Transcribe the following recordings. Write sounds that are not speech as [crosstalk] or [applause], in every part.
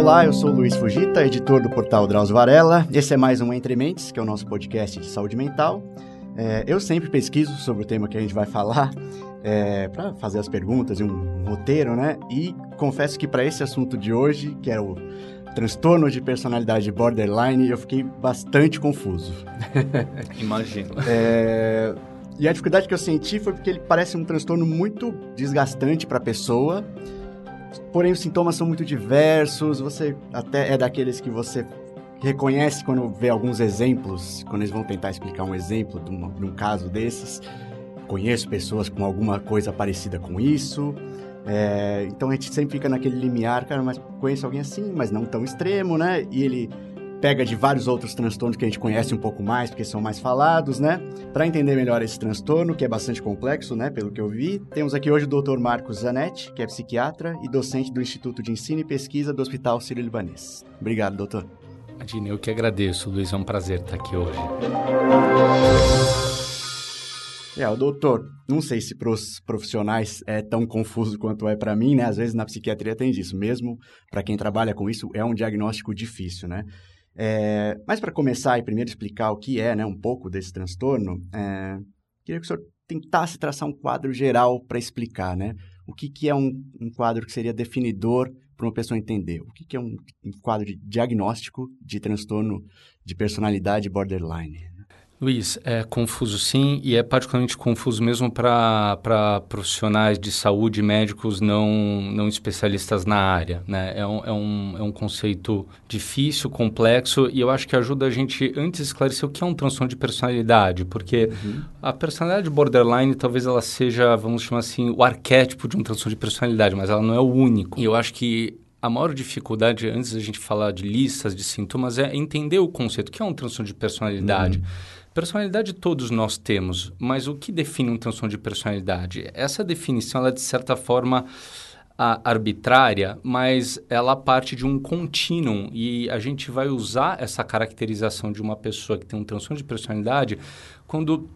Olá, eu sou o Luiz Fugita, editor do portal Drauzio Varela. Esse é mais um Entre Mentes, que é o nosso podcast de saúde mental. É, eu sempre pesquiso sobre o tema que a gente vai falar é, para fazer as perguntas e um roteiro, né? E confesso que para esse assunto de hoje, que é o transtorno de personalidade borderline, eu fiquei bastante confuso. [laughs] Imagino. É, e a dificuldade que eu senti foi porque ele parece um transtorno muito desgastante para a pessoa, porém os sintomas são muito diversos, você até é daqueles que você reconhece quando vê alguns exemplos, quando eles vão tentar explicar um exemplo de, de um caso desses. Conheço pessoas com alguma coisa parecida com isso. É, então a gente sempre fica naquele limiar, cara, mas conheço alguém assim, mas não tão extremo, né? E ele pega de vários outros transtornos que a gente conhece um pouco mais, porque são mais falados, né? Para entender melhor esse transtorno, que é bastante complexo, né, pelo que eu vi, temos aqui hoje o Dr. Marcos Zanetti, que é psiquiatra e docente do Instituto de Ensino e Pesquisa do Hospital Sírio-Libanês. Obrigado, doutor. Imagina, eu que agradeço, Luiz, é um prazer estar aqui hoje. É, o doutor, não sei se para os profissionais é tão confuso quanto é para mim, né? Às vezes na psiquiatria tem disso, mesmo para quem trabalha com isso, é um diagnóstico difícil, né? É, mas para começar e primeiro explicar o que é, né, um pouco desse transtorno, é, queria que o senhor tentasse traçar um quadro geral para explicar, né? O que, que é um, um quadro que seria definidor para uma pessoa entender? O que, que é um, um quadro de diagnóstico de transtorno de personalidade borderline? Luiz, é confuso sim, e é particularmente confuso mesmo para profissionais de saúde, médicos não, não especialistas na área. Né? É, um, é, um, é um conceito difícil, complexo, e eu acho que ajuda a gente antes esclarecer o que é um transtorno de personalidade, porque uhum. a personalidade borderline talvez ela seja, vamos chamar assim, o arquétipo de um transtorno de personalidade, mas ela não é o único. E eu acho que a maior dificuldade, antes da gente falar de listas de sintomas, é entender o conceito, que é um transtorno de personalidade. Uhum. Personalidade todos nós temos, mas o que define um transtorno de personalidade? Essa definição, ela é de certa forma arbitrária, mas ela parte de um contínuo e a gente vai usar essa caracterização de uma pessoa que tem um transtorno de personalidade quando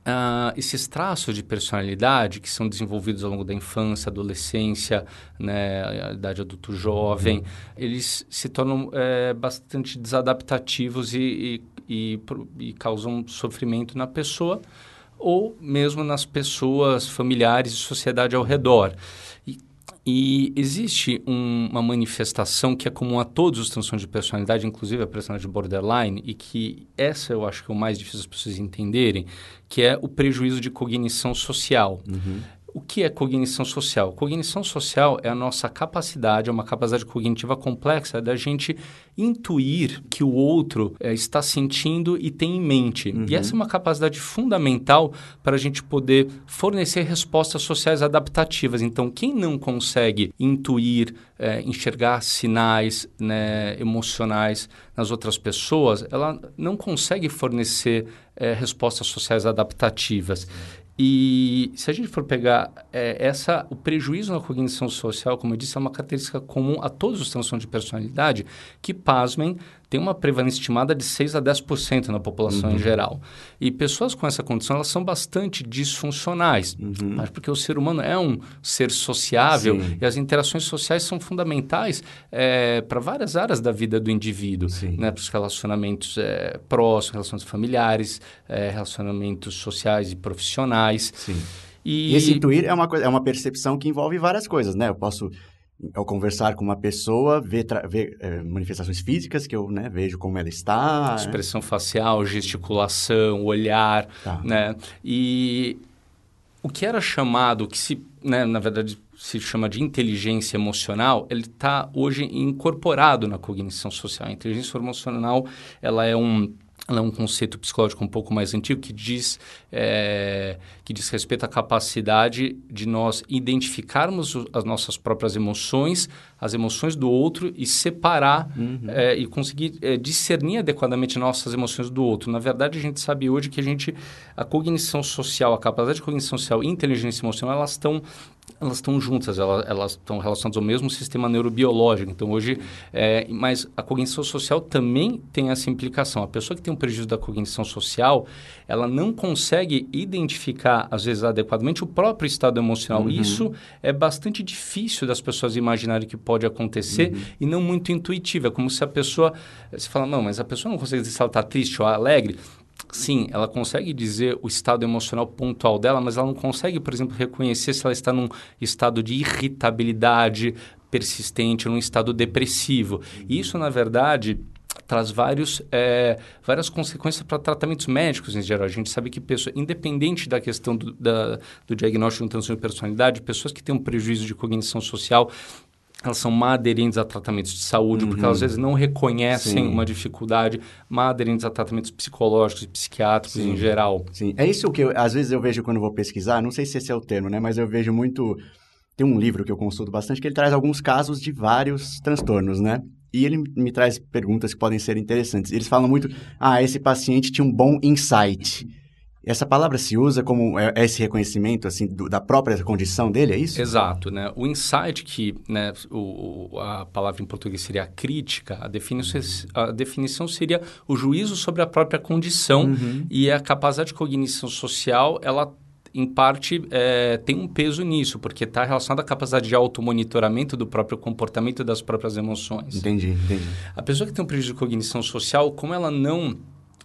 Uh, esses traços de personalidade que são desenvolvidos ao longo da infância, adolescência, né, a idade adulto jovem, eles se tornam é, bastante desadaptativos e, e, e, e, causam sofrimento na pessoa ou mesmo nas pessoas familiares e sociedade ao redor. E existe um, uma manifestação que é comum a todos os transtornos de personalidade, inclusive a personalidade borderline, e que essa eu acho que é o mais difícil as pessoas entenderem, que é o prejuízo de cognição social. Uhum. O que é cognição social? Cognição social é a nossa capacidade, é uma capacidade cognitiva complexa da gente intuir que o outro é, está sentindo e tem em mente. Uhum. E essa é uma capacidade fundamental para a gente poder fornecer respostas sociais adaptativas. Então, quem não consegue intuir, é, enxergar sinais né, emocionais nas outras pessoas, ela não consegue fornecer é, respostas sociais adaptativas. E se a gente for pegar é, essa, o prejuízo na cognição social, como eu disse, é uma característica comum a todos os transtornos de personalidade, que, pasmem, tem uma prevalência estimada de 6 a 10% na população uhum. em geral. E pessoas com essa condição, elas são bastante disfuncionais, uhum. mas porque o ser humano é um ser sociável Sim. e as interações sociais são fundamentais é, para várias áreas da vida do indivíduo, né? para os relacionamentos é, próximos, relacionamentos familiares, é, relacionamentos sociais e profissionais. Sim. E... e esse intuir é uma, coisa, é uma percepção que envolve várias coisas, né? Eu posso ao conversar com uma pessoa, ver, ver é, manifestações físicas que eu né, vejo como ela está. Né? Expressão facial, gesticulação, olhar, tá. né? E o que era chamado, que se, né, na verdade se chama de inteligência emocional, ele está hoje incorporado na cognição social. A inteligência emocional, ela é um ela é um conceito psicológico um pouco mais antigo que diz, é, que diz respeito à capacidade de nós identificarmos as nossas próprias emoções, as emoções do outro e separar uhum. é, e conseguir é, discernir adequadamente nossas emoções do outro. Na verdade, a gente sabe hoje que a gente, a cognição social, a capacidade de cognição social e inteligência emocional, elas estão elas estão juntas, elas, elas estão relacionadas ao mesmo sistema neurobiológico. Então, hoje, é, mas a cognição social também tem essa implicação. A pessoa que tem um prejuízo da cognição social, ela não consegue identificar, às vezes, adequadamente o próprio estado emocional. Uhum. Isso é bastante difícil das pessoas imaginarem que pode acontecer uhum. e não muito intuitivo. É como se a pessoa... Você fala, não, mas a pessoa não consegue dizer se ela está triste ou alegre sim, ela consegue dizer o estado emocional pontual dela, mas ela não consegue, por exemplo, reconhecer se ela está num estado de irritabilidade persistente, num estado depressivo. E isso, na verdade, traz vários, é, várias consequências para tratamentos médicos em geral. A gente sabe que pessoas, independente da questão do, da, do diagnóstico de um transtorno de personalidade, pessoas que têm um prejuízo de cognição social, elas são má aderentes a tratamentos de saúde, uhum. porque elas às vezes não reconhecem Sim. uma dificuldade, má aderentes a tratamentos psicológicos e psiquiátricos Sim. em geral. Sim, é isso que eu, às vezes eu vejo quando vou pesquisar, não sei se esse é o termo, né, mas eu vejo muito... Tem um livro que eu consulto bastante que ele traz alguns casos de vários transtornos, né? E ele me traz perguntas que podem ser interessantes. Eles falam muito, ah, esse paciente tinha um bom insight. Essa palavra se usa como é, é esse reconhecimento assim do, da própria condição dele, é isso? Exato, né? O insight que, né, o, a palavra em português seria a crítica, a definição, uhum. a definição seria o juízo sobre a própria condição uhum. e a capacidade de cognição social, ela em parte, é, tem um peso nisso, porque está relacionado à capacidade de automonitoramento do próprio comportamento e das próprias emoções. Entendi, entendi. A pessoa que tem um prejuízo de cognição social, como ela não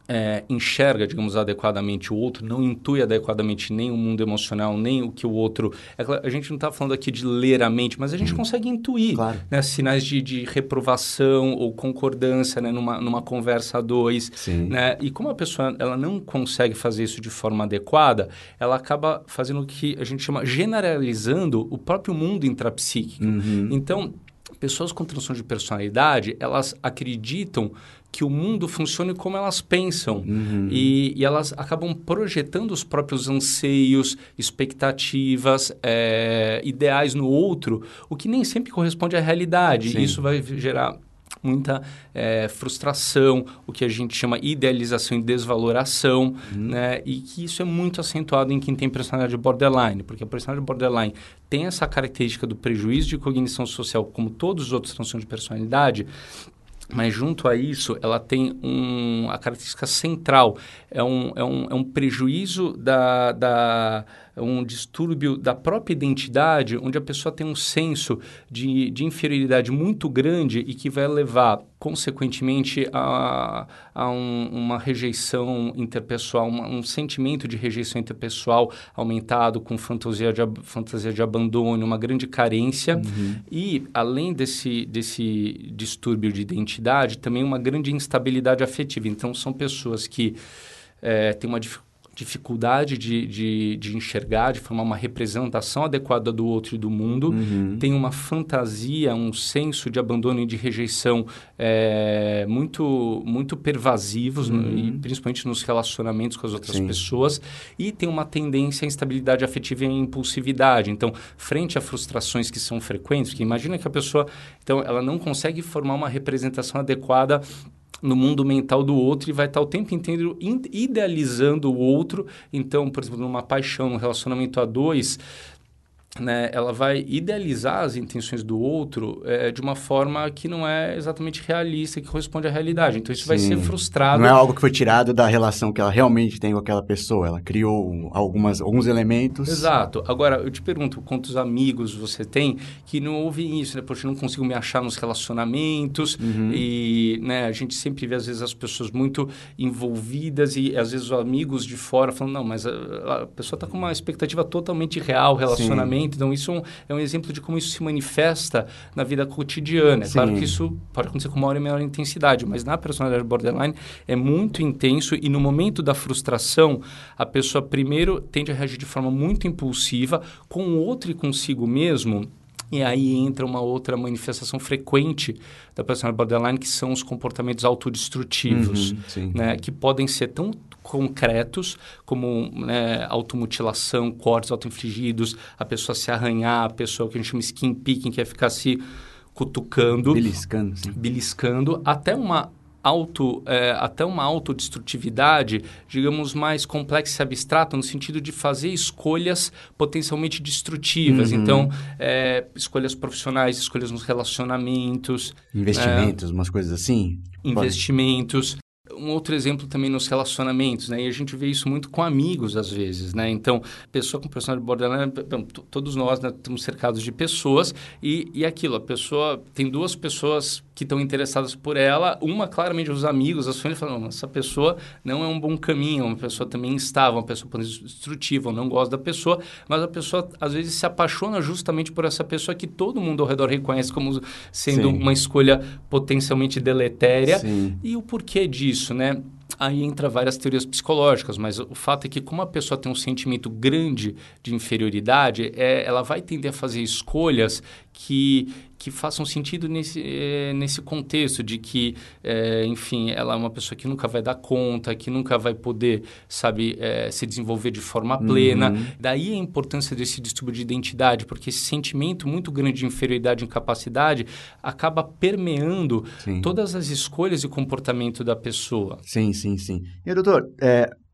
é, enxerga, digamos, adequadamente o outro, não intui adequadamente nem o mundo emocional, nem o que o outro... É, a gente não está falando aqui de ler a mente, mas a gente hum. consegue intuir claro. né, sinais de, de, reprovação ou concordância né, numa, numa conversa a dois. Né? E como a pessoa ela não consegue fazer isso de forma adequada, ela acaba fazendo o que a gente chama generalizando o próprio mundo intrapsíquico. Uhum. Então, pessoas com transtorno de personalidade, elas acreditam que o mundo funcione como elas pensam. Uhum. E, e, elas acabam projetando os próprios anseios, expectativas, é, ideais no outro, o que nem sempre corresponde à realidade. Sim. Isso vai gerar muita é, frustração, o que a gente chama idealização e desvaloração, uhum. né? E que isso é muito acentuado em quem tem personalidade borderline, porque a personalidade borderline tem essa característica do prejuízo de cognição social, como todos os outros transtornos de personalidade, mas junto a isso, ela tem um, a característica central, é um, é um, é um prejuízo da, da um distúrbio da própria identidade, onde a pessoa tem um senso de, de inferioridade muito grande e que vai levar, consequentemente, a, a um, uma rejeição interpessoal, uma, um sentimento de rejeição interpessoal aumentado com fantasia de, fantasia de abandono, uma grande carência. Uhum. E, além desse, desse distúrbio de identidade, também uma grande instabilidade afetiva. Então, são pessoas que é, têm uma dificuldade dificuldade de, de, de, enxergar, de formar uma representação adequada do outro e do mundo, uhum. tem uma fantasia, um senso de abandono e de rejeição é, muito, muito pervasivos, uhum. no, e principalmente nos relacionamentos com as outras Sim. pessoas, e tem uma tendência à instabilidade afetiva e à impulsividade. Então, frente a frustrações que são frequentes, que imagina que a pessoa, então, ela não consegue formar uma representação adequada no mundo mental do outro e vai estar o tempo inteiro idealizando o outro. Então, por exemplo, numa paixão, num relacionamento a dois, né, ela vai idealizar as intenções do outro é, de uma forma que não é exatamente realista, que corresponde à realidade. Então, isso Sim. vai ser frustrado. Não é algo que foi tirado da relação que ela realmente tem com aquela pessoa. Ela criou algumas, alguns elementos. Exato. Agora, eu te pergunto, quantos amigos você tem que não ouvem isso? Né? Poxa, eu não consigo me achar nos relacionamentos. Uhum. E né, a gente sempre vê, às vezes, as pessoas muito envolvidas e, às vezes, os amigos de fora falando, não, mas a, a pessoa está com uma expectativa totalmente real, relacionamento. Sim então, isso é um, é um exemplo de como isso se manifesta na vida cotidiana. É claro que isso pode acontecer com maior e menor intensidade, mas na personalidade borderline é muito intenso e no momento da frustração, a pessoa primeiro tende a reagir de forma muito impulsiva com o outro e consigo mesmo. E aí entra uma outra manifestação frequente da personalidade borderline, que são os comportamentos autodestrutivos, uhum, né? que podem ser tão concretos, como né, automutilação, cortes autoinfligidos, a pessoa se arranhar, a pessoa que a gente chama skin picking, que é ficar se cutucando. Beliscando. Sim. Beliscando, até uma auto, é, até uma autodestrutividade, digamos, mais complexa e abstrata, no sentido de fazer escolhas potencialmente destrutivas. Uhum. Então, é, escolhas profissionais, escolhas nos relacionamentos. Investimentos, é, umas coisas assim? Investimentos. Um outro exemplo também nos relacionamentos, né? E a gente vê isso muito com amigos, às vezes, né? Então, pessoa com personalidade borderline, todos nós né, estamos cercados de pessoas e, e aquilo, a pessoa... Tem duas pessoas que estão interessadas por ela. Uma, claramente, os amigos, as famílias falam, essa pessoa não é um bom caminho, uma pessoa também instável, uma pessoa destrutiva, não gosta da pessoa, mas a pessoa, às vezes, se apaixona justamente por essa pessoa que todo mundo ao redor reconhece como sendo Sim. uma escolha potencialmente deletéria. Sim. E o porquê disso, né? Aí entra várias teorias psicológicas, mas o fato é que como a pessoa tem um sentimento grande de inferioridade, é, ela vai tender a fazer escolhas que, que façam sentido nesse, é, nesse contexto de que, é, enfim, ela é uma pessoa que nunca vai dar conta, que nunca vai poder, sabe, é, se desenvolver de forma plena. Uhum. Daí a importância desse distúrbio de identidade, porque esse sentimento muito grande de inferioridade e incapacidade acaba permeando sim. todas as escolhas e comportamento da pessoa. Sim, sim, sim. E, doutor,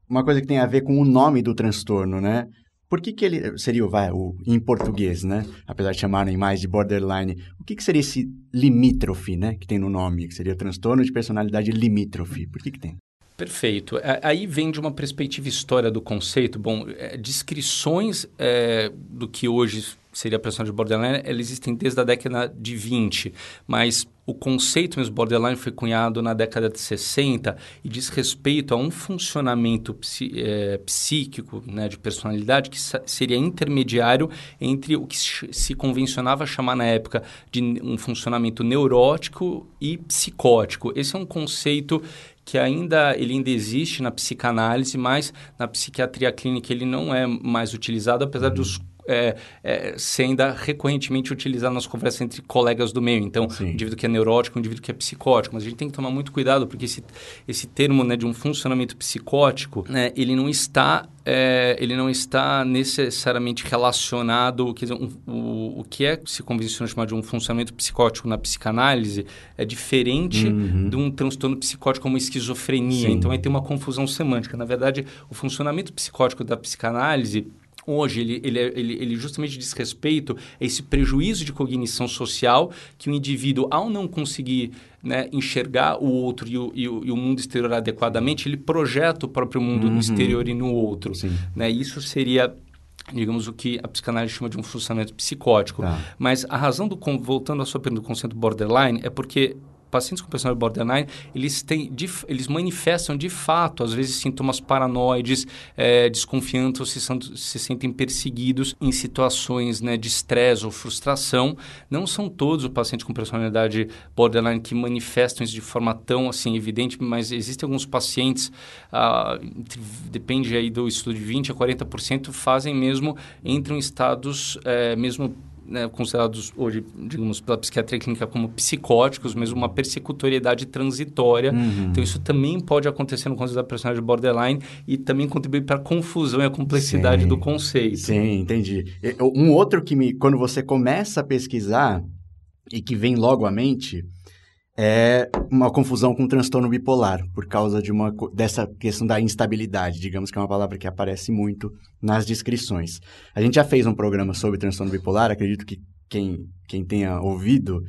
uma coisa que tem a ver com o nome do transtorno, né? Por que, que ele seria vai, o, em português, né? Apesar de chamarem mais de borderline, o que, que seria esse limítrofe, né? Que tem no nome, que seria transtorno de personalidade limítrofe. Por que, que tem? Perfeito. Aí vem de uma perspectiva história do conceito. Bom, é, descrições é, do que hoje seria a personalidade borderline, elas existem desde a década de 20, mas o conceito mesmo borderline foi cunhado na década de 60 e diz respeito a um funcionamento psi, é, psíquico, né, de personalidade, que seria intermediário entre o que se convencionava chamar na época de um funcionamento neurótico e psicótico. Esse é um conceito que ainda ele ainda existe na psicanálise, mas na psiquiatria clínica ele não é mais utilizado, apesar dos é, é, ser ainda recorrentemente utilizado nas conversas entre colegas do meio. Então, Sim. um indivíduo que é neurótico, um indivíduo que é psicótico. Mas a gente tem que tomar muito cuidado, porque esse, esse termo né, de um funcionamento psicótico, né, ele não está é, ele não está necessariamente relacionado, quer dizer, um, o, o que é se convenciona chamar de um funcionamento psicótico na psicanálise é diferente uhum. de um transtorno psicótico como esquizofrenia. Sim. Então, aí tem uma confusão semântica. Na verdade, o funcionamento psicótico da psicanálise Hoje, ele, ele, ele, ele justamente diz respeito a esse prejuízo de cognição social que o indivíduo, ao não conseguir né, enxergar o outro e o, e, o, e o, mundo exterior adequadamente, ele projeta o próprio mundo uhum. no exterior e no outro. Né? Isso seria digamos, o que a psicanálise chama de um funcionamento psicótico. Tá. Mas a razão do... Voltando à sua pergunta do conceito borderline, é porque pacientes com personalidade borderline, eles, têm, eles manifestam de fato, às vezes, sintomas paranoides, é, desconfiantes ou se, se, sentem perseguidos em situações né, de estresse ou frustração. Não são todos os pacientes com personalidade borderline que manifestam isso de forma tão assim evidente, mas existem alguns pacientes, ah, depende aí do estudo de 20% a 40%, fazem mesmo, entram em estados é, mesmo né, considerados hoje, digamos, pela psiquiatria clínica como psicóticos, mesmo uma persecutoriedade transitória. Uhum. Então, isso também pode acontecer no conceito da personagem borderline e também contribuir para a confusão e a complexidade Sim. do conceito. Sim, entendi. Um outro que me, quando você começa a pesquisar e que vem logo à mente é uma confusão com transtorno bipolar, por causa de uma, dessa questão da instabilidade, digamos que é uma palavra que aparece muito nas descrições. A gente já fez um programa sobre transtorno bipolar, acredito que quem, quem tenha ouvido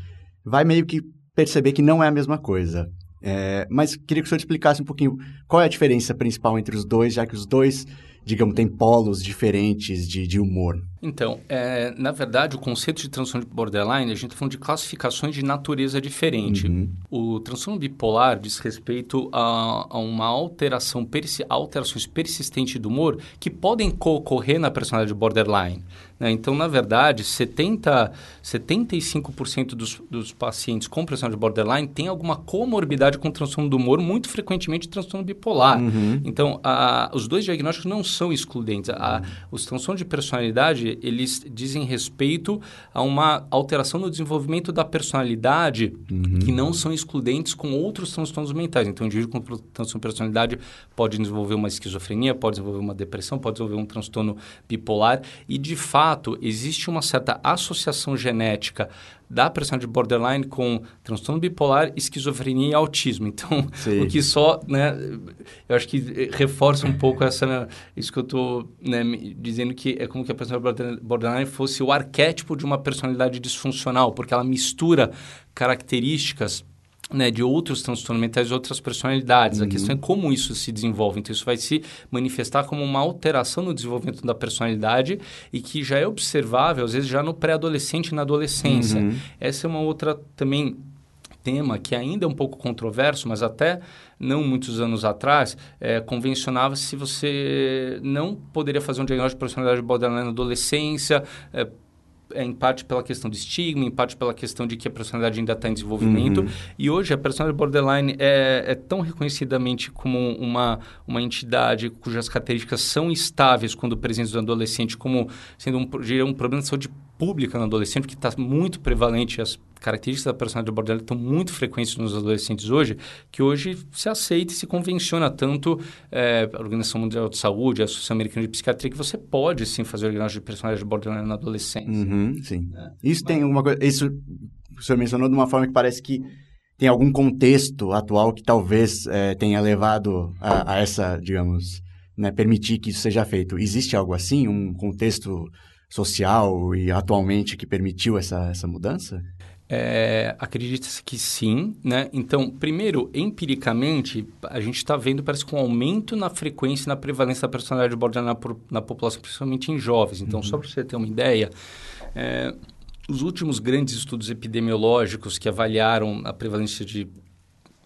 vai meio que perceber que não é a mesma coisa. É, mas queria que o senhor explicasse um pouquinho qual é a diferença principal entre os dois, já que os dois, digamos, têm polos diferentes de, de humor. Então, é, na verdade, o conceito de transtorno borderline, a gente está falando de classificações de natureza diferente. Uhum. O transtorno bipolar diz respeito a, a uma alteração, persi alterações persistentes do humor que podem ocorrer na personalidade borderline. Né? Então, na verdade, 70, 75% dos, dos pacientes com personalidade borderline têm alguma comorbidade com transtorno do humor, muito frequentemente transtorno bipolar. Uhum. Então, a, os dois diagnósticos não são excludentes. A, uhum. Os transtornos de personalidade eles dizem respeito a uma alteração no desenvolvimento da personalidade uhum. que não são excludentes com outros transtornos mentais. Então, o indivíduo com transtorno de personalidade pode desenvolver uma esquizofrenia, pode desenvolver uma depressão, pode desenvolver um transtorno bipolar e, de fato, fato, existe uma certa associação genética da personalidade borderline com transtorno bipolar, esquizofrenia e autismo. Então, Sim. o que só, né, eu acho que reforça um pouco essa, isso que eu estou né, dizendo que é como que a personalidade borderline fosse o arquétipo de uma personalidade disfuncional, porque ela mistura características né, de outros transtornos mentais e outras personalidades. Uhum. A questão é como isso se desenvolve. Então, isso vai se manifestar como uma alteração no desenvolvimento da personalidade e que já é observável, às vezes, já no pré-adolescente e na adolescência. Uhum. Essa é uma outra também tema que ainda é um pouco controverso, mas até não muitos anos atrás, é, convencionava se você não poderia fazer um diagnóstico de personalidade borderline na adolescência, é, é, em parte pela questão do estigma, em parte pela questão de que a personalidade ainda está em desenvolvimento. Uhum. E hoje a personalidade borderline é, é, tão reconhecidamente como uma, uma entidade cujas características são estáveis quando presentes no adolescente, como sendo um, um problema de saúde pública no adolescente, que está muito prevalente, as características da personalidade borderline estão muito frequentes nos adolescentes hoje, que hoje se aceita e se convenciona tanto é, a Organização Mundial de Saúde, a Associação Americana de Psiquiatria, que você pode sim fazer o diagnóstico de personalidade borderline na adolescência. Uhum, sim. É. Isso Mas... tem alguma coisa... Isso o senhor mencionou de uma forma que parece que tem algum contexto atual que talvez é, tenha levado a, a essa, digamos, né, permitir que isso seja feito. Existe algo assim, um contexto social e atualmente que permitiu essa, essa mudança? É, Acredita-se que sim, né? Então, primeiro, empiricamente, a gente está vendo, parece que um aumento na frequência e na prevalência da personalidade borderline na, na população, principalmente em jovens. Então, uhum. só para você ter uma ideia, é, os últimos grandes estudos epidemiológicos que avaliaram a prevalência de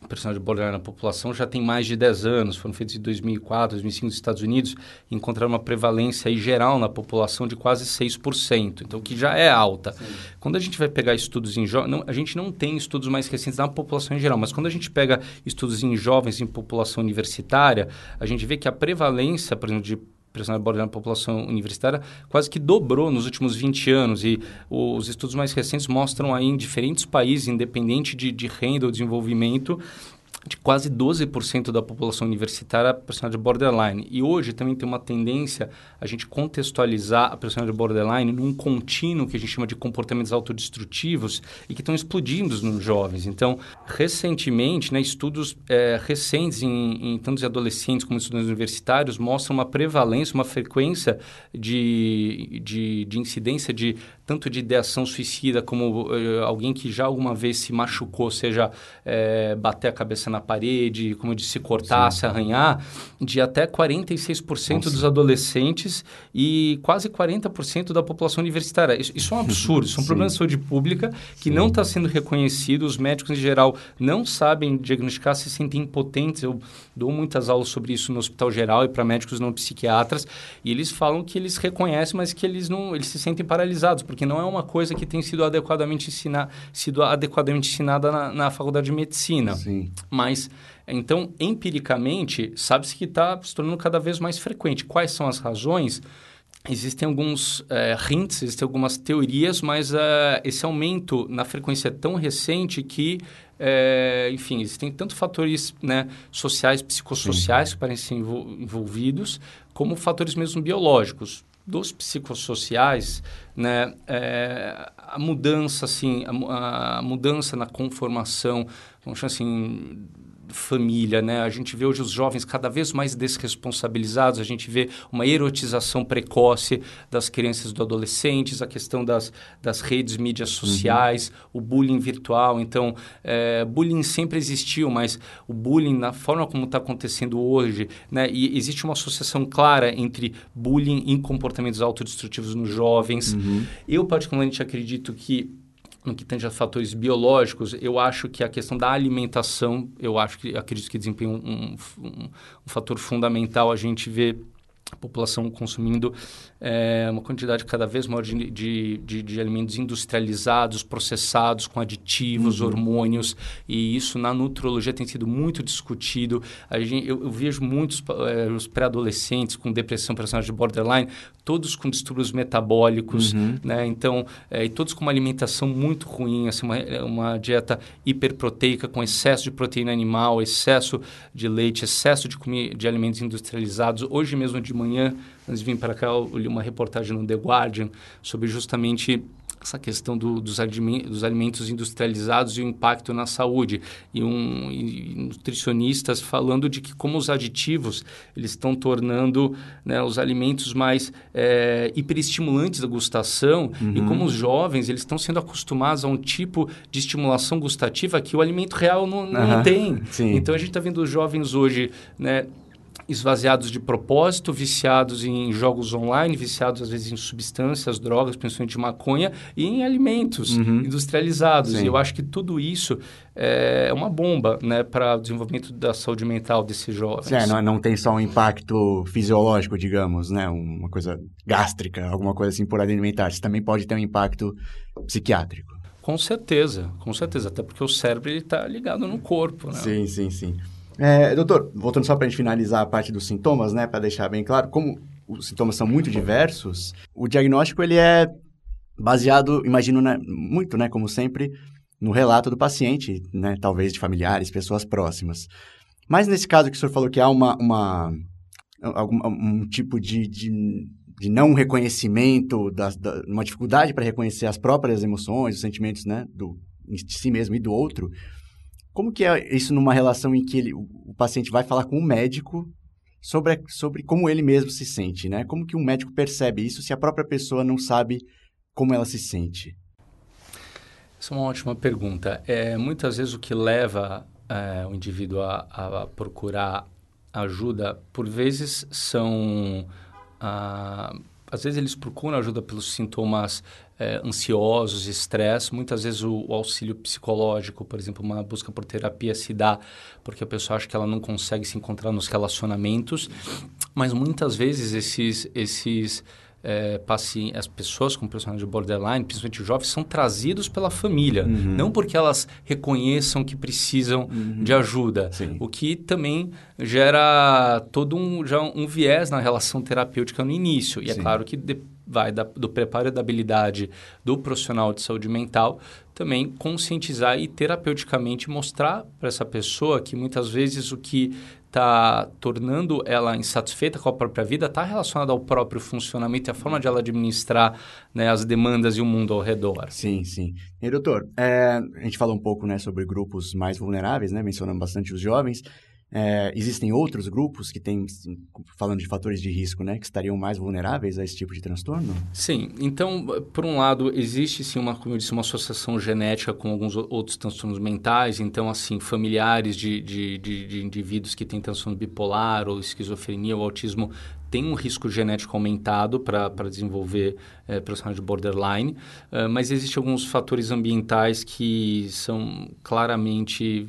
personagem borderline na população já tem mais de 10 anos, foram feitos em 2004, 2005 nos Estados Unidos, e encontraram uma prevalência geral na população de quase 6%, então que já é alta. Sim. Quando a gente vai pegar estudos em jovens, a gente não tem estudos mais recentes na população em geral, mas quando a gente pega estudos em jovens em população universitária, a gente vê que a prevalência, por exemplo, de personalidade borderline na população universitária quase que dobrou nos últimos 20 anos. E os estudos mais recentes mostram aí em diferentes países, independente de, de renda ou desenvolvimento, de quase 12% da população universitária a personalidade borderline. E hoje também tem uma tendência a gente contextualizar a personalidade borderline num contínuo que a gente chama de comportamentos autodestrutivos e que estão explodindo nos jovens. Então, recentemente, né, estudos é, recentes em, em tantos adolescentes como estudantes universitários mostram uma prevalência, uma frequência de, de, de incidência de tanto de ideação suicida como uh, alguém que já alguma vez se machucou, seja é, bater a cabeça na parede, como eu disse, cortar, Sim. se arranhar, de até 46% Nossa. dos adolescentes e quase 40% da população universitária. Isso, isso é um absurdo, isso é um [laughs] problema de saúde pública que Sim. não está sendo reconhecido. Os médicos, em geral, não sabem diagnosticar, se sentem impotentes. Eu dou muitas aulas sobre isso no hospital geral e para médicos não psiquiatras, e eles falam que eles reconhecem, mas que eles não, eles se sentem paralisados, porque não é uma coisa que tem sido adequadamente, ensina, sido adequadamente ensinada na, na faculdade de medicina. Sim. Mas, então, empiricamente, sabe-se que está se tornando cada vez mais frequente. Quais são as razões? Existem alguns é, hints, existem algumas teorias, mas é, esse aumento na frequência é tão recente que, é, enfim, existem tanto fatores né, sociais, psicossociais Sim. que parecem envolvidos, como fatores mesmo biológicos dos psicossociais, né, é, a mudança, assim, a, a, mudança na conformação, vamos chamar assim, família, né? A gente vê hoje os jovens cada vez mais desresponsabilizados, a gente vê uma erotização precoce das crianças e dos adolescentes, a questão das, das redes mídias sociais, uhum. o bullying virtual. Então, é, bullying sempre existiu, mas o bullying, na forma como está acontecendo hoje, né? E existe uma associação clara entre bullying e comportamentos autodestrutivos nos jovens. Uhum. Eu, particularmente, acredito que no que tange a fatores biológicos, eu acho que a questão da alimentação, eu acho que acredito que desempenha um, um, um fator fundamental. A gente vê a população consumindo é, uma quantidade cada vez maior de, de, de, de alimentos industrializados, processados, com aditivos, uhum. hormônios, e isso na nutrologia tem sido muito discutido. A gente, eu, eu vejo muitos é, os pré-adolescentes com depressão, personagem de borderline, todos com distúrbios metabólicos, uhum. né? Então, é, e todos com uma alimentação muito ruim, assim, uma, é, uma dieta hiperproteica com excesso de proteína animal, excesso de leite, excesso de, de alimentos industrializados. Hoje mesmo de manhã, antes de vir para cá, eu li uma reportagem no The Guardian sobre justamente essa questão do, dos, alimentos, dos, alimentos industrializados e o impacto na saúde. E, um, e nutricionistas falando de que como os aditivos eles estão tornando né, os alimentos mais é, hiperestimulantes da gustação uhum. e como os jovens eles estão sendo acostumados a um tipo de estimulação gustativa que o alimento real não, não uhum. tem. Sim. Então a gente está vendo os jovens hoje né, esvaziados de propósito, viciados em jogos online, viciados às vezes em substâncias, drogas, principalmente maconha, e em alimentos uhum. industrializados. Sim. E eu acho que tudo isso é uma bomba né, para o desenvolvimento da saúde mental desses jovens. É, não, não tem só um impacto fisiológico, digamos, né, uma coisa gástrica, alguma coisa assim por alimentar. Isso também pode ter um impacto psiquiátrico. Com certeza, com certeza. Até porque o cérebro está ligado no corpo. Né? Sim, sim, sim. É, doutor, voltando só para a gente finalizar a parte dos sintomas, né, para deixar bem claro, como os sintomas são muito diversos, o diagnóstico ele é baseado, imagino, né, muito, né, como sempre, no relato do paciente, né, talvez de familiares, pessoas próximas. Mas nesse caso que o senhor falou que há uma, uma algum, um tipo de, de, de não reconhecimento, da, da, uma dificuldade para reconhecer as próprias emoções, os sentimentos, né, do, de si mesmo e do outro, como que é isso numa relação em que ele, o, paciente vai falar com o um médico sobre, sobre como ele mesmo se sente, né? Como que um médico percebe isso se a própria pessoa não sabe como ela se sente? Essa é uma ótima pergunta. É, muitas vezes o que leva é, o indivíduo a, a, procurar ajuda, por vezes são... Ah, às vezes eles procuram ajuda pelos sintomas é, ansiosos, estresse. Muitas vezes o, o, auxílio psicológico, por exemplo, uma busca por terapia se dá porque a pessoa acha que ela não consegue se encontrar nos relacionamentos. Mas muitas vezes esses, esses é, as pessoas com personagem de borderline, principalmente jovens, são trazidos pela família. Uhum. Não porque elas reconheçam que precisam uhum. de ajuda. Sim. O que também gera todo um, já um viés na relação terapêutica no início. E é Sim. é claro que de, vai da, do preparo e da habilidade do profissional de saúde mental também conscientizar e terapeuticamente mostrar para essa pessoa que muitas vezes o que está tornando ela insatisfeita com a própria vida está relacionado ao próprio funcionamento e a forma de ela administrar né, as demandas e o mundo ao redor. Sim, sim. E doutor, é, a gente falou um pouco né, sobre grupos mais vulneráveis, né, mencionando bastante os jovens. É, existem outros grupos que têm, falando de fatores de risco, né, que estariam mais vulneráveis a esse tipo de transtorno? Sim. Então, por um lado, existe sim uma, como eu disse, uma associação genética com alguns outros transtornos mentais. Então, assim, familiares de, de, de, de indivíduos que têm transtorno bipolar ou esquizofrenia ou autismo têm um risco genético aumentado para desenvolver é, de borderline, uh, mas existem alguns fatores ambientais que são claramente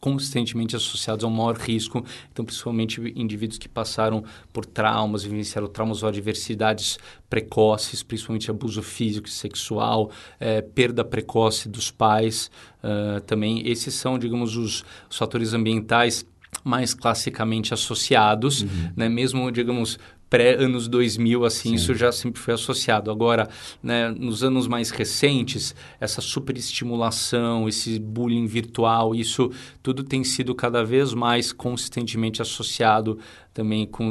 consistentemente associados a um maior risco. Então, principalmente indivíduos que passaram por traumas, vivenciaram traumas ou adversidades precoces, principalmente abuso físico e sexual, é, perda precoce dos pais uh, também. Esses são, digamos, os, os fatores ambientais mais classicamente associados, uhum. né? mesmo, digamos, pré-anos 2000, assim, Sim. isso já sempre foi associado. Agora, né, nos anos mais recentes, essa superestimulação, esse bullying virtual, isso tudo tem sido cada vez mais consistentemente associado também com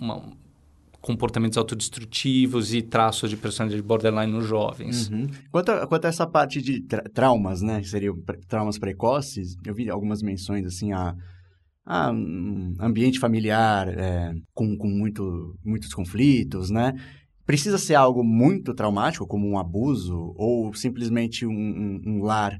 uma, comportamentos autodestrutivos e traços de personalidade borderline nos jovens. Uhum. Quanto, a, quanto a essa parte de tra traumas, né, que seriam traumas precoces, eu vi algumas menções assim a ah, um ambiente familiar é, com, com muito, muitos conflitos, né? Precisa ser algo muito traumático, como um abuso, ou simplesmente um, um, um lar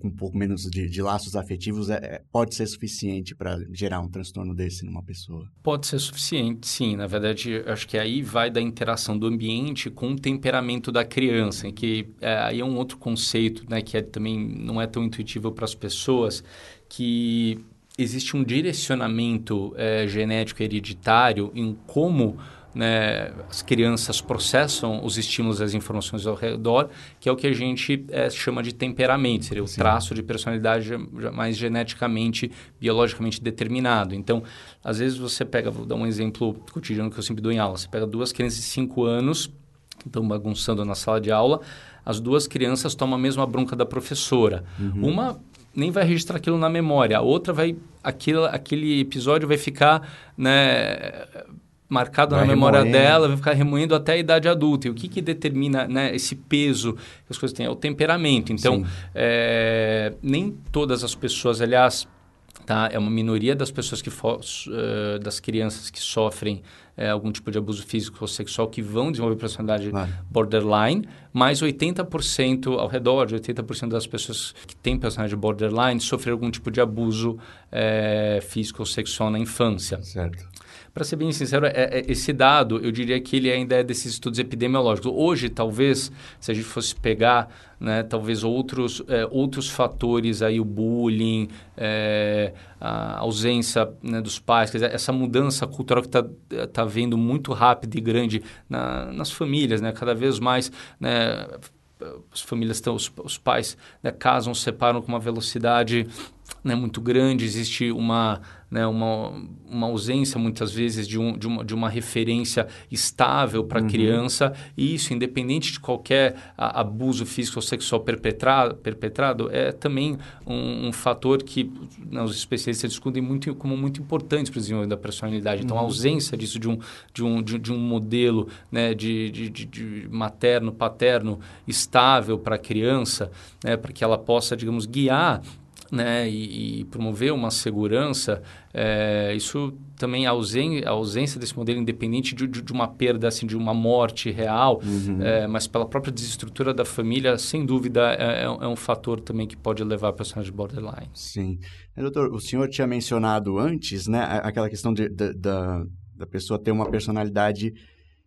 com um pouco menos de, de laços afetivos é, é pode ser suficiente para gerar um transtorno desse numa pessoa? Pode ser suficiente, sim. Na verdade, acho que aí vai da interação do ambiente com o temperamento da criança, que é, aí é um outro conceito, né, que é, também não é tão intuitivo para as pessoas, que existe um direcionamento é, genético hereditário em como né, as crianças processam os estímulos e as informações ao redor, que é o que a gente é, chama de temperamento, seria o Sim. traço de personalidade mais geneticamente, biologicamente determinado. Então, às vezes você pega, vou dar um exemplo cotidiano que eu sempre dou em aula, você pega duas crianças de 5 anos que estão bagunçando na sala de aula, as duas crianças tomam a mesma bronca da professora. Uhum. Uma nem vai registrar aquilo na memória, a outra vai aquilo, aquele episódio vai ficar né, marcado vai na memória remoendo. dela, vai ficar remoendo até a idade adulta. E o que, que determina né, esse peso que as coisas têm? É o temperamento. Então, é, nem todas as pessoas, aliás, tá, é uma minoria das pessoas que uh, das crianças que sofrem é, algum tipo de abuso físico ou sexual que vão desenvolver personalidade claro. borderline, mas 80% ao redor de 80% das pessoas que têm personalidade borderline sofreram algum tipo de abuso é, físico ou sexual na infância. Certo. Para ser bem sincero, é, é, esse dado, eu diria que ele ainda é desses estudos epidemiológicos. Hoje, talvez, se a gente fosse pegar, né, talvez outros, é, outros fatores, aí, o bullying, é, a ausência né, dos pais, quer dizer, essa mudança cultural que está tá vindo muito rápida e grande na, nas famílias, né, cada vez mais, né, as famílias estão, os, os pais né, casam, separam com uma velocidade né, muito grande, existe uma, né, uma, uma ausência muitas vezes de, um, de, uma, de uma referência estável para a uhum. criança, e isso, independente de qualquer a, abuso físico ou sexual perpetrado, perpetrado é também um, um fator que né, os especialistas discutem muito, como muito importante para o desenvolvimento da personalidade. Então, uhum. a ausência disso de um, de um, de, de um modelo né, de, de, de materno, paterno estável para a criança, né, para que ela possa, digamos, guiar né, e, e, promover uma segurança, é, isso também a ausência, a ausência desse modelo independente de, de, de, uma perda, assim, de uma morte real, uhum. é, mas pela própria desestrutura da família, sem dúvida é, é, é um fator também que pode levar a personagem de borderline. Sim. doutor, o senhor tinha mencionado antes, né, aquela questão de, de, da, da pessoa ter uma personalidade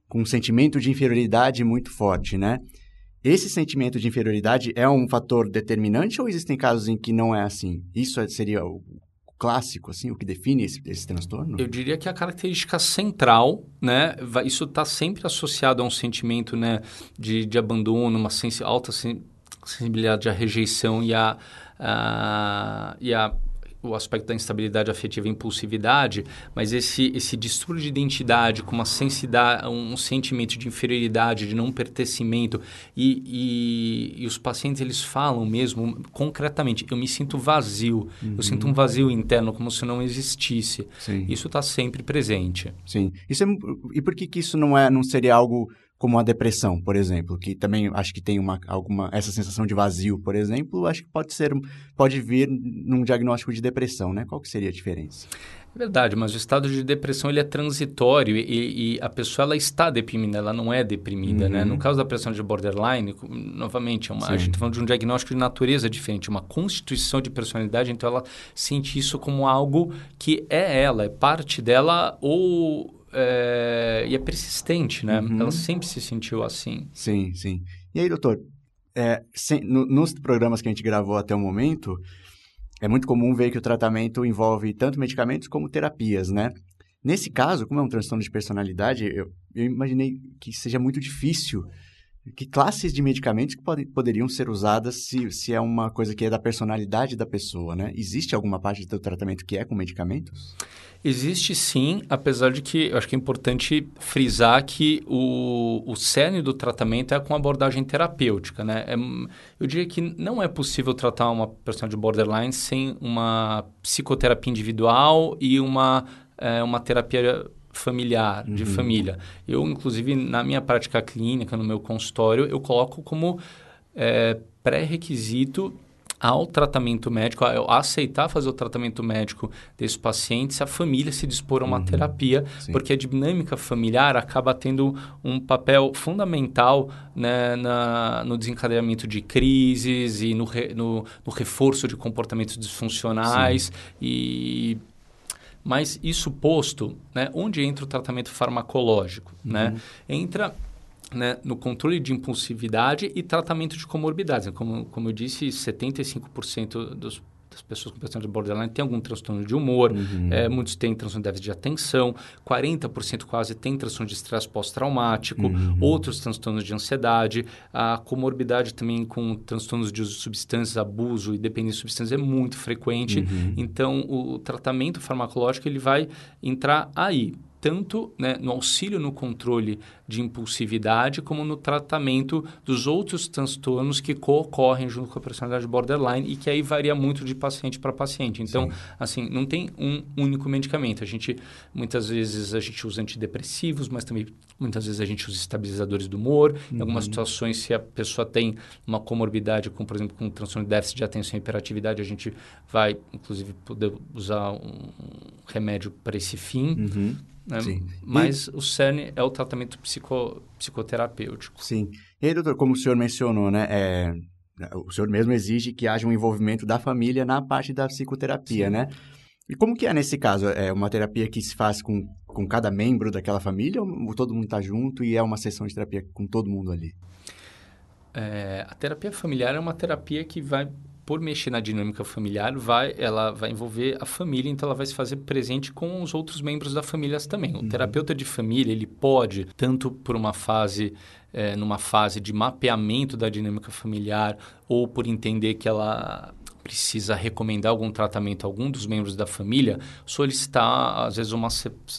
com um sentimento de inferioridade muito forte, né? Esse sentimento de inferioridade é um fator determinante ou existem casos em que não é assim? Isso seria o clássico, assim, o que define esse, esse transtorno? Eu diria que a característica central, né, isso está sempre associado a um sentimento, né, de, de abandono, uma alta sensibilidade à rejeição e a, e a o aspecto da instabilidade afetiva e impulsividade, mas esse, esse distúrbio de identidade com uma sensidade, um sentimento de inferioridade, de não pertencimento, e, e, e, os pacientes eles falam mesmo concretamente, eu me sinto vazio, uhum. eu sinto um vazio interno, como se não existisse. Sim. Isso está sempre presente. Sim. Isso é, e por que, que isso não, é, não seria algo como a depressão, por exemplo, que também acho que tem uma alguma essa sensação de vazio, por exemplo, acho que pode ser pode vir num diagnóstico de depressão, né? Qual que seria a diferença? É verdade, mas o estado de depressão ele é transitório e, e a pessoa ela está deprimida, ela não é deprimida, uhum. né? No caso da depressão de borderline, novamente, é uma, a gente está falando de um diagnóstico de natureza diferente, uma constituição de personalidade, então ela sente isso como algo que é ela, é parte dela ou é, e é persistente, né? Uhum. Ela sempre se sentiu assim. Sim, sim. E aí, doutor, é, sem, no, nos programas que a gente gravou até o momento, é muito comum ver que o tratamento envolve tanto medicamentos como terapias, né? Nesse caso, como é um transtorno de personalidade, eu, eu imaginei que seja muito difícil. Que classes de medicamentos que pode, poderiam ser usadas se, se é uma coisa que é da personalidade da pessoa, né? Existe alguma parte do tratamento que é com medicamentos? Existe sim, apesar de que eu acho que é importante frisar que o, o cerne do tratamento é com abordagem terapêutica, né? É, eu diria que não é possível tratar uma pessoa de borderline sem uma psicoterapia individual e uma, é, uma terapia familiar, de uhum. família. Eu, inclusive, na minha prática clínica, no meu consultório, eu coloco como é, pré-requisito ao tratamento médico, a aceitar fazer o tratamento médico desse paciente, se a família se dispor a uma uhum. terapia, Sim. porque a dinâmica familiar acaba tendo um papel fundamental né, na, no desencadeamento de crises e no, re, no, no reforço de comportamentos disfuncionais Sim. e mas isso posto, né, onde entra o tratamento farmacológico? Uhum. Né? Entra né, no controle de impulsividade e tratamento de comorbidades. Como, como eu disse, 75% dos, das pessoas com personalidade borderline têm algum transtorno de humor, uhum. é, muitos têm transtorno de déficit de atenção, 40% quase têm transtorno de estresse pós-traumático, uhum. outros transtornos de ansiedade, a comorbidade também com transtornos de uso de substâncias, abuso e dependência de substâncias é muito frequente. Uhum. Então, o tratamento farmacológico ele vai entrar aí tanto né, no auxílio no controle de impulsividade, como no tratamento dos outros transtornos que ocorrem junto com a personalidade borderline e que aí varia muito de paciente para paciente. Então, Sim. assim, não tem um único medicamento. A gente, muitas vezes, a gente usa antidepressivos, mas também muitas vezes a gente usa estabilizadores do humor. Uhum. Em algumas uhum. situações, se a pessoa tem uma comorbidade, com, por exemplo, com transtorno de déficit de atenção e hiperatividade, a gente vai, inclusive, poder usar um remédio para esse fim. Uhum. Né? Mas e... o CERN é o tratamento psico, psicoterapêutico. Sim. E aí, doutor, como o senhor mencionou, né, é, o senhor mesmo exige que haja um envolvimento da família na parte da psicoterapia, Sim. né? E como que é nesse caso? É uma terapia que se faz com, com cada membro daquela família ou todo mundo está junto e é uma sessão de terapia com todo mundo ali? É, a terapia familiar é uma terapia que vai por mexer na dinâmica familiar, vai, ela vai envolver a família, então ela vai se fazer presente com os outros membros da família também. O uhum. terapeuta de família, ele pode, tanto por uma fase, é, numa fase de mapeamento da dinâmica familiar, ou por entender que ela precisa recomendar algum tratamento a algum dos membros da família, solicitar, às vezes, uma,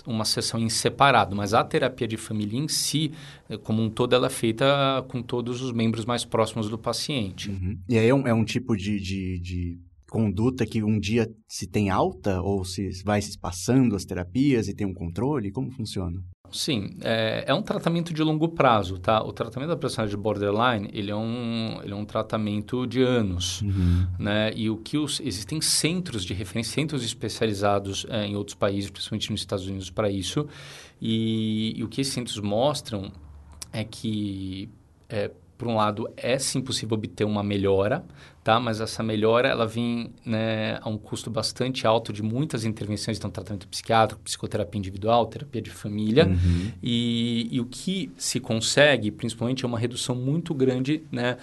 uma sessão em separado. Mas a terapia de família em si, eh, como um todo, ela é feita com todos os membros mais próximos do paciente. Uhum. E aí é um, é um tipo de, de, de conduta que um dia se tem alta ou se vai se passando as terapias e tem um controle? Como funciona? Sim, é, é, um tratamento de longo prazo, tá? O tratamento da personalidade borderline, ele é um, ele é um tratamento de anos, uhum. né? E o que os, existem centros de referência, centros especializados é, em outros países, principalmente nos Estados Unidos, para isso. E, e, o que esses centros mostram é que é, por um lado, é sim possível obter uma melhora, tá? Mas essa melhora, ela vem né, a um custo bastante alto de muitas intervenções, então tratamento psiquiátrico, psicoterapia individual, terapia de família. Uhum. E, e o que se consegue, principalmente, é uma redução muito grande, né?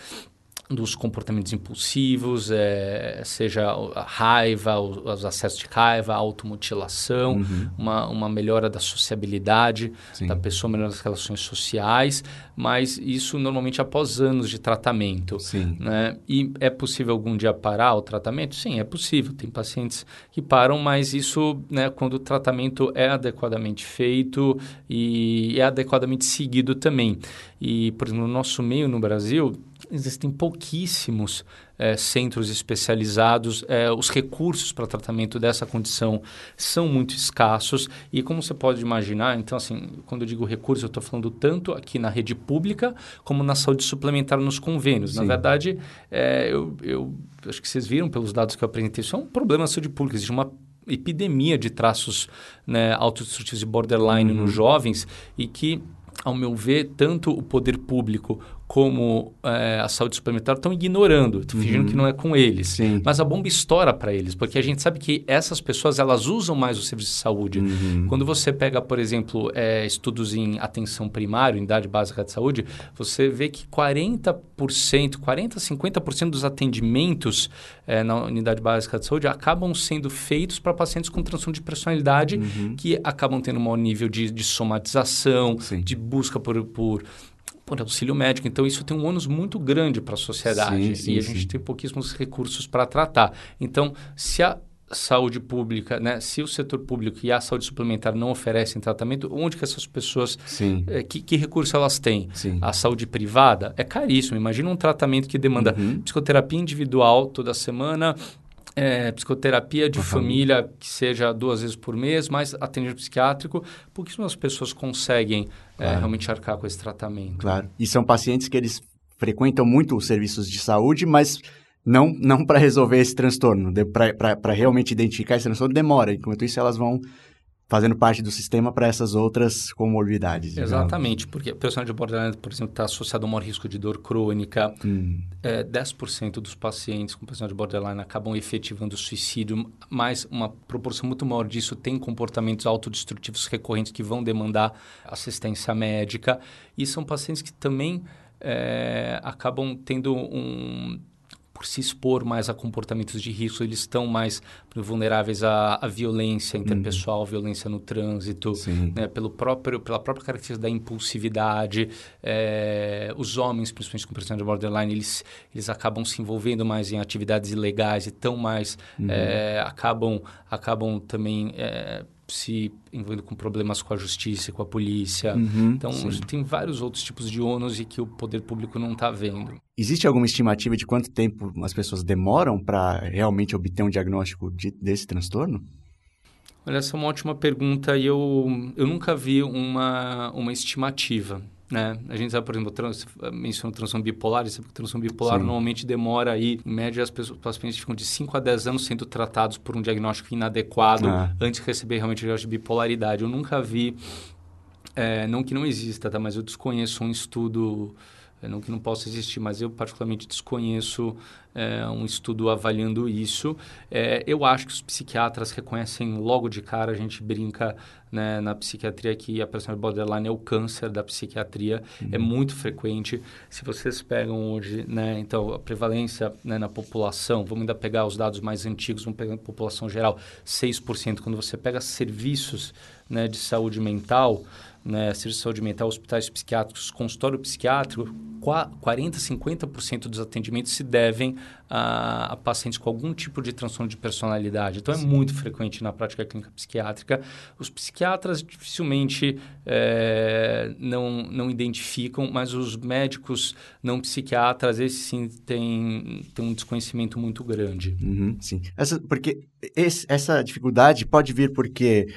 Dos comportamentos impulsivos, é, seja a raiva, os, acessos de raiva, a automutilação, uhum. uma, uma melhora da sociabilidade Sim. da pessoa, melhora das relações sociais, mas isso normalmente após anos de tratamento. Sim. Né? E é possível algum dia parar o tratamento? Sim, é possível. Tem pacientes que param, mas isso né, quando o tratamento é adequadamente feito e é adequadamente seguido também. E, por exemplo, no nosso meio no Brasil, existem pouquíssimos é, centros especializados, é, os recursos para tratamento dessa condição são muito escassos e como você pode imaginar, então assim, quando eu digo recurso, eu estou falando tanto aqui na rede pública como na saúde suplementar nos convênios. Sim. Na verdade, é, eu, eu acho que vocês viram pelos dados que eu apresentei, isso é um problema na saúde pública, existe uma epidemia de traços né, autodestrutivos e borderline uhum. nos jovens e que ao meu ver, tanto o poder público como é, a saúde suplementar estão ignorando, estão fingindo uhum. que não é com eles. Sim. Mas a bomba estoura para eles, porque a gente sabe que essas pessoas elas usam mais o serviço de saúde. Uhum. Quando você pega, por exemplo, é, estudos em atenção primária, unidade básica de saúde, você vê que 40%, 40, 50% dos atendimentos é, na unidade básica de saúde acabam sendo feitos para pacientes com transtorno de personalidade uhum. que acabam tendo um maior nível de, de somatização, Sim. de busca por, por por auxílio médico. Então, isso tem um ônus muito grande para a sociedade sim, sim, e a gente tem pouquíssimos recursos para tratar. Então, se a saúde pública, né? Se o setor público e a saúde suplementar não oferecem tratamento, onde que essas pessoas, é, que, que recurso elas têm? A saúde privada é caríssimo. Imagina um tratamento que demanda uhum. psicoterapia individual toda semana, é, psicoterapia de uhum. família, que seja duas vezes por mês, mais atendimento psiquiátrico, pouquíssimas pessoas conseguem é, claro. é, realmente arcar com esse tratamento. Claro. E são pacientes que eles frequentam muito os serviços de saúde, mas não, não para resolver esse transtorno, para realmente identificar esse transtorno demora. Enquanto isso, elas vão fazendo parte do sistema para essas outras comorbidades. Exatamente, digamos. porque a personalidade borderline, por exemplo, está associado a um maior risco de dor crônica. Hum. É, 10% dos pacientes com personalidade borderline acabam efetivando suicídio, mas uma proporção muito maior disso tem comportamentos autodestrutivos recorrentes que vão demandar assistência médica. E são pacientes que também é, acabam tendo um por se expor mais a comportamentos de risco, eles estão mais vulneráveis à, à violência interpessoal, uhum. violência no trânsito, né? Pelo próprio, pela própria característica da impulsividade. É, os homens, principalmente com personalidade borderline, eles, eles acabam se envolvendo mais em atividades ilegais e tão mais uhum. é, acabam, acabam também é, se envolvendo com problemas com a justiça, com a polícia. Uhum, então, tem vários outros tipos de ônus e que o poder público não está vendo. Existe alguma estimativa de quanto tempo as pessoas demoram para realmente obter um diagnóstico de, desse transtorno? Olha, essa é uma ótima pergunta e eu, eu nunca vi uma, uma estimativa. Né? A gente sabe, por exemplo, trans, mencionou transtorno bipolar, e sabe que transtorno bipolar Sim. normalmente demora aí, em média, as pessoas, os pacientes ficam de 5 a 10 anos sendo tratados por um diagnóstico inadequado ah. antes de receber realmente o diagnóstico de bipolaridade. Eu nunca vi, é, não que não exista, tá? mas eu desconheço um estudo não que não possa existir, mas eu particularmente desconheço é, um estudo avaliando isso. É, eu acho que os psiquiatras reconhecem logo de cara, a gente brinca né, na psiquiatria que a personalidade borderline é o câncer da psiquiatria, uhum. é muito frequente. Se vocês pegam hoje, né, então a prevalência né, na população, vamos ainda pegar os dados mais antigos, vamos pegar a população geral, 6%. Quando você pega serviços né, de saúde mental, né, serviço de saúde mental, hospitais psiquiátricos, consultório psiquiátrico, 40, 50% dos atendimentos se devem a, a, pacientes com algum tipo de transtorno de personalidade. Então, é Sim. é muito frequente na prática clínica psiquiátrica. Os psiquiatras dificilmente é, não, não identificam, mas os médicos não psiquiatras, esses sim têm, têm um desconhecimento muito grande. Uhum, sim. Essa, porque esse, essa dificuldade pode vir porque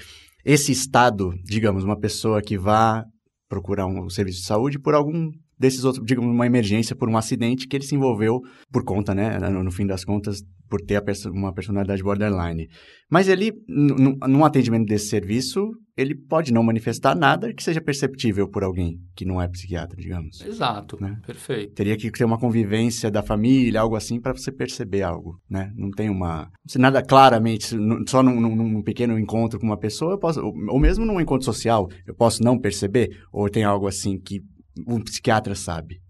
esse estado, digamos, uma pessoa que vá procurar um serviço de saúde por algum desses outros, digamos, uma emergência por um acidente que ele se envolveu por conta, né, no, no fim das contas, por ter perso uma personalidade borderline. Mas ele, num atendimento desse serviço, ele pode não manifestar nada que seja perceptível por alguém que não é psiquiatra, digamos. Exato, né? perfeito. Teria que ter uma convivência da família, algo assim, para você perceber algo, né? Não tem uma... Se nada claramente, só num, num, num, pequeno encontro com uma pessoa, eu posso... Ou mesmo num encontro social, eu posso não perceber? Ou tem algo assim que um psiquiatra sabe?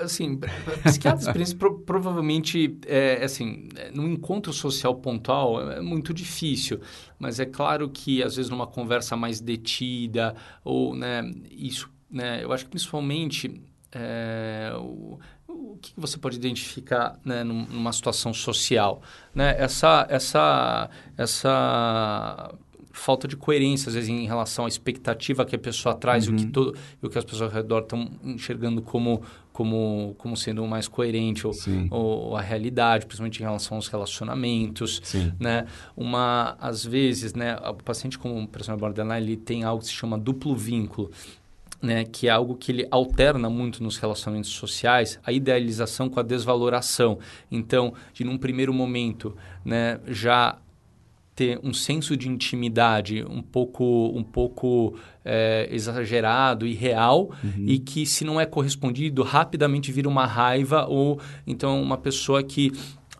Assim, psiquiatras pro, provavelmente, é, assim, num encontro social pontual é muito difícil, mas é claro que às vezes numa conversa mais detida ou, né, isso, né, eu acho que principalmente é, o, o que você pode identificar né, numa situação social, né? Essa, essa, essa falta de coerência, às vezes, em relação à expectativa que a pessoa traz uhum. e, o que uhum. todo, o que as pessoas ao redor estão enxergando como, como, como sendo mais coerente ou, ou, a realidade, principalmente em relação aos relacionamentos, Sim. né? Uma, às vezes, né, o paciente com personal borderline, ele tem algo que se chama duplo vínculo, né, que é algo que ele alterna muito nos relacionamentos sociais, a idealização com a desvaloração. Então, de num primeiro momento, né, já ter um senso de intimidade um pouco, um pouco é, exagerado e real uhum. e que se não é correspondido rapidamente vira uma raiva ou então uma pessoa que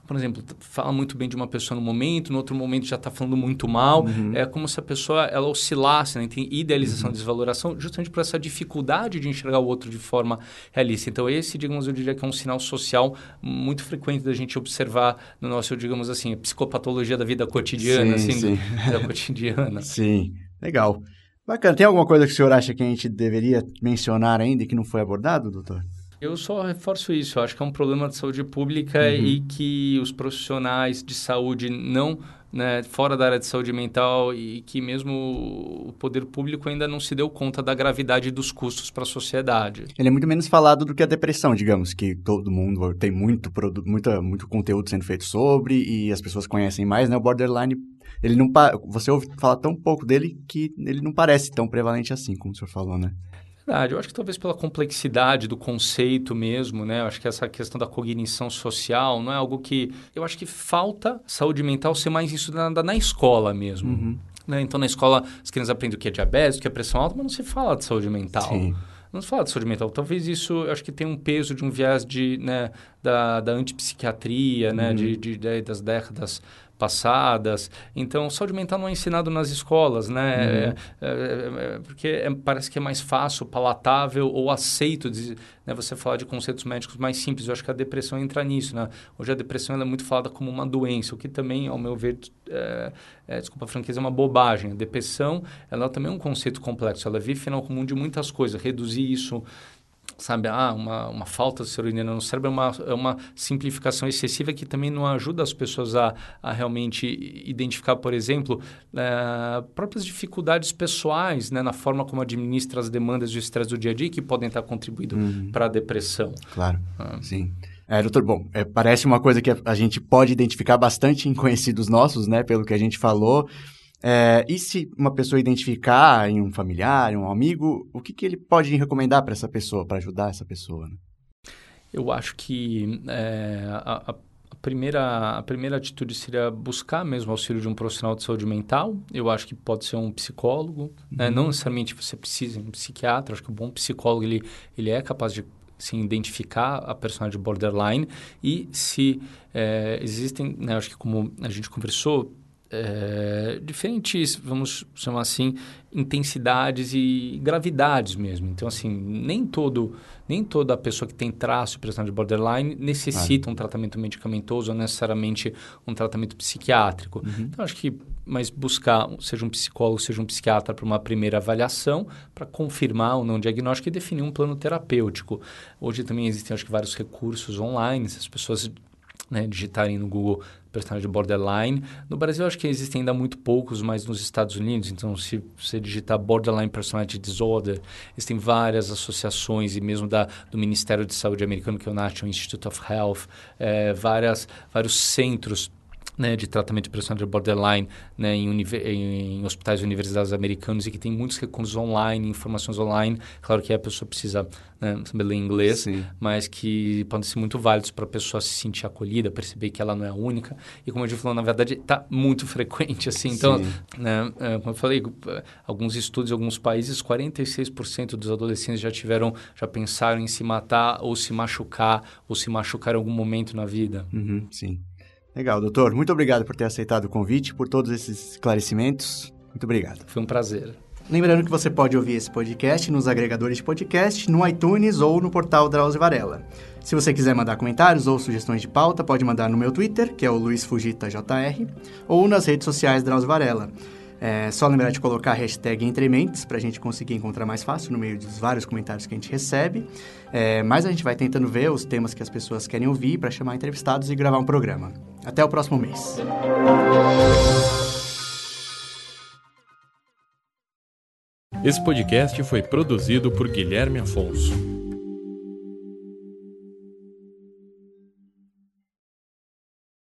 por exemplo, fala muito bem de uma pessoa no momento, no outro momento já está falando muito mal. Uhum. É como se a pessoa ela oscilasse, né? tem idealização, uhum. desvaloração, justamente por essa dificuldade de enxergar o outro de forma realista. Então, esse, digamos, eu diria que é um sinal social muito frequente da gente observar no nosso, digamos assim, psicopatologia da vida cotidiana, sim, assim, sim. [laughs] da cotidiana. Sim, legal. Bacana. Tem alguma coisa que o senhor acha que a gente deveria mencionar ainda e que não foi abordado, doutor? Eu só reforço isso. Eu acho que é um problema de saúde pública uhum. e que os profissionais de saúde não, né, fora da área de saúde mental e que mesmo o poder público ainda não se deu conta da gravidade dos custos para a sociedade. Ele é muito menos falado do que a depressão, digamos, que todo mundo tem muito produto, muita, muito conteúdo sendo feito sobre e as pessoas conhecem mais, né? O borderline ele não você ouve falar tão pouco dele que ele não parece tão prevalente assim, como o senhor falou, né? Verdade. Eu acho que talvez pela complexidade do conceito mesmo, né? Eu acho que essa questão da cognição social não é algo que... Eu acho que falta saúde mental ser mais estudada na escola mesmo. Uhum. Né? Então, na escola, as crianças aprendem o que é diabetes, o que é pressão alta, mas não se fala de saúde mental. Sim. Não se fala de saúde mental. Talvez isso, eu acho que tem um peso de um viés de, né, da, da antipsiquiatria, né, uhum. de, de, de, das décadas passadas. Então, saúde mental não é ensinado nas escolas, né? Uhum. É, é, é, porque é, parece que é mais fácil, palatável ou aceito de, né, você falar de conceitos médicos mais simples. Eu acho que a depressão entra nisso, né? Hoje a depressão é muito falada como uma doença, o que também, ao meu ver, é, é, desculpa a franqueza, é uma bobagem. A depressão, ela também é um conceito complexo. Ela vive final comum de muitas coisas. Reduzir isso sabe, ah, uma, uma falta de serotonina no cérebro é uma, é uma simplificação excessiva que também não ajuda as pessoas a, a realmente identificar, por exemplo, é, próprias dificuldades pessoais né, na forma como administra as demandas e o estresse do dia a dia que podem estar contribuindo uhum. para a depressão. Claro, ah. sim. É, doutor, bom, é, parece uma coisa que a, a gente pode identificar bastante em conhecidos nossos, né, pelo que a gente falou, é, e se uma pessoa identificar em um familiar, em um amigo, o que, que ele pode recomendar para essa pessoa, para ajudar essa pessoa? Né? Eu acho que é, a, a, primeira, a primeira atitude seria buscar mesmo auxílio de um profissional de saúde mental. Eu acho que pode ser um psicólogo, né? uhum. né? não necessariamente você precisa de um psiquiatra. Acho que o um bom psicólogo ele, ele é capaz de sim, identificar a personagem borderline e se é, existem, né, acho que como a gente conversou, é, diferentes, vamos chamar assim, intensidades e gravidades mesmo. Então, assim, nem todo, nem toda pessoa que tem traço de de borderline necessita ah. um tratamento medicamentoso ou necessariamente um tratamento psiquiátrico. Uhum. Então, acho que, mas buscar, seja um psicólogo, seja um psiquiatra para uma primeira avaliação, para confirmar ou não diagnóstico e definir um plano terapêutico. Hoje também existem, acho que, vários recursos online, se as pessoas né, digitarem no Google personagem borderline. No Brasil, acho que existem ainda muito poucos, mas nos Estados Unidos, então, se você digitar Borderline Personality Disorder, existem várias associações, e mesmo da, do Ministério de Saúde americano, que é o National Institute of Health, é, várias, vários centros né, de tratamento de personalidade borderline né, em, em, hospitais e universidades americanos e que tem muitos recursos online, informações online. Claro que a pessoa precisa né, saber ler inglês, Sim. mas que podem ser muito válidos para a pessoa se sentir acolhida, perceber que ela não é a única. E como a gente falou, na verdade, está muito [laughs] frequente assim. Então, né, é, como eu falei, alguns estudos em alguns países, 46% dos adolescentes já tiveram, já pensaram em se matar ou se machucar ou se machucar em algum momento na vida. Uhum, sim. Legal, doutor. Muito obrigado por ter aceitado o convite, por todos esses esclarecimentos. Muito obrigado. Foi um prazer. Lembrando que você pode ouvir esse podcast nos agregadores de podcast, no iTunes ou no portal Drauzio Varela. Se você quiser mandar comentários ou sugestões de pauta, pode mandar no meu Twitter, que é o LuizFugitaJR, ou nas redes sociais Drauzio Varela. É só lembrar de colocar a hashtag Entrementes para a gente conseguir encontrar mais fácil no meio dos vários comentários que a gente recebe. É, mas a gente vai tentando ver os temas que as pessoas querem ouvir para chamar entrevistados e gravar um programa. Até o próximo mês. Esse podcast foi produzido por Guilherme Afonso.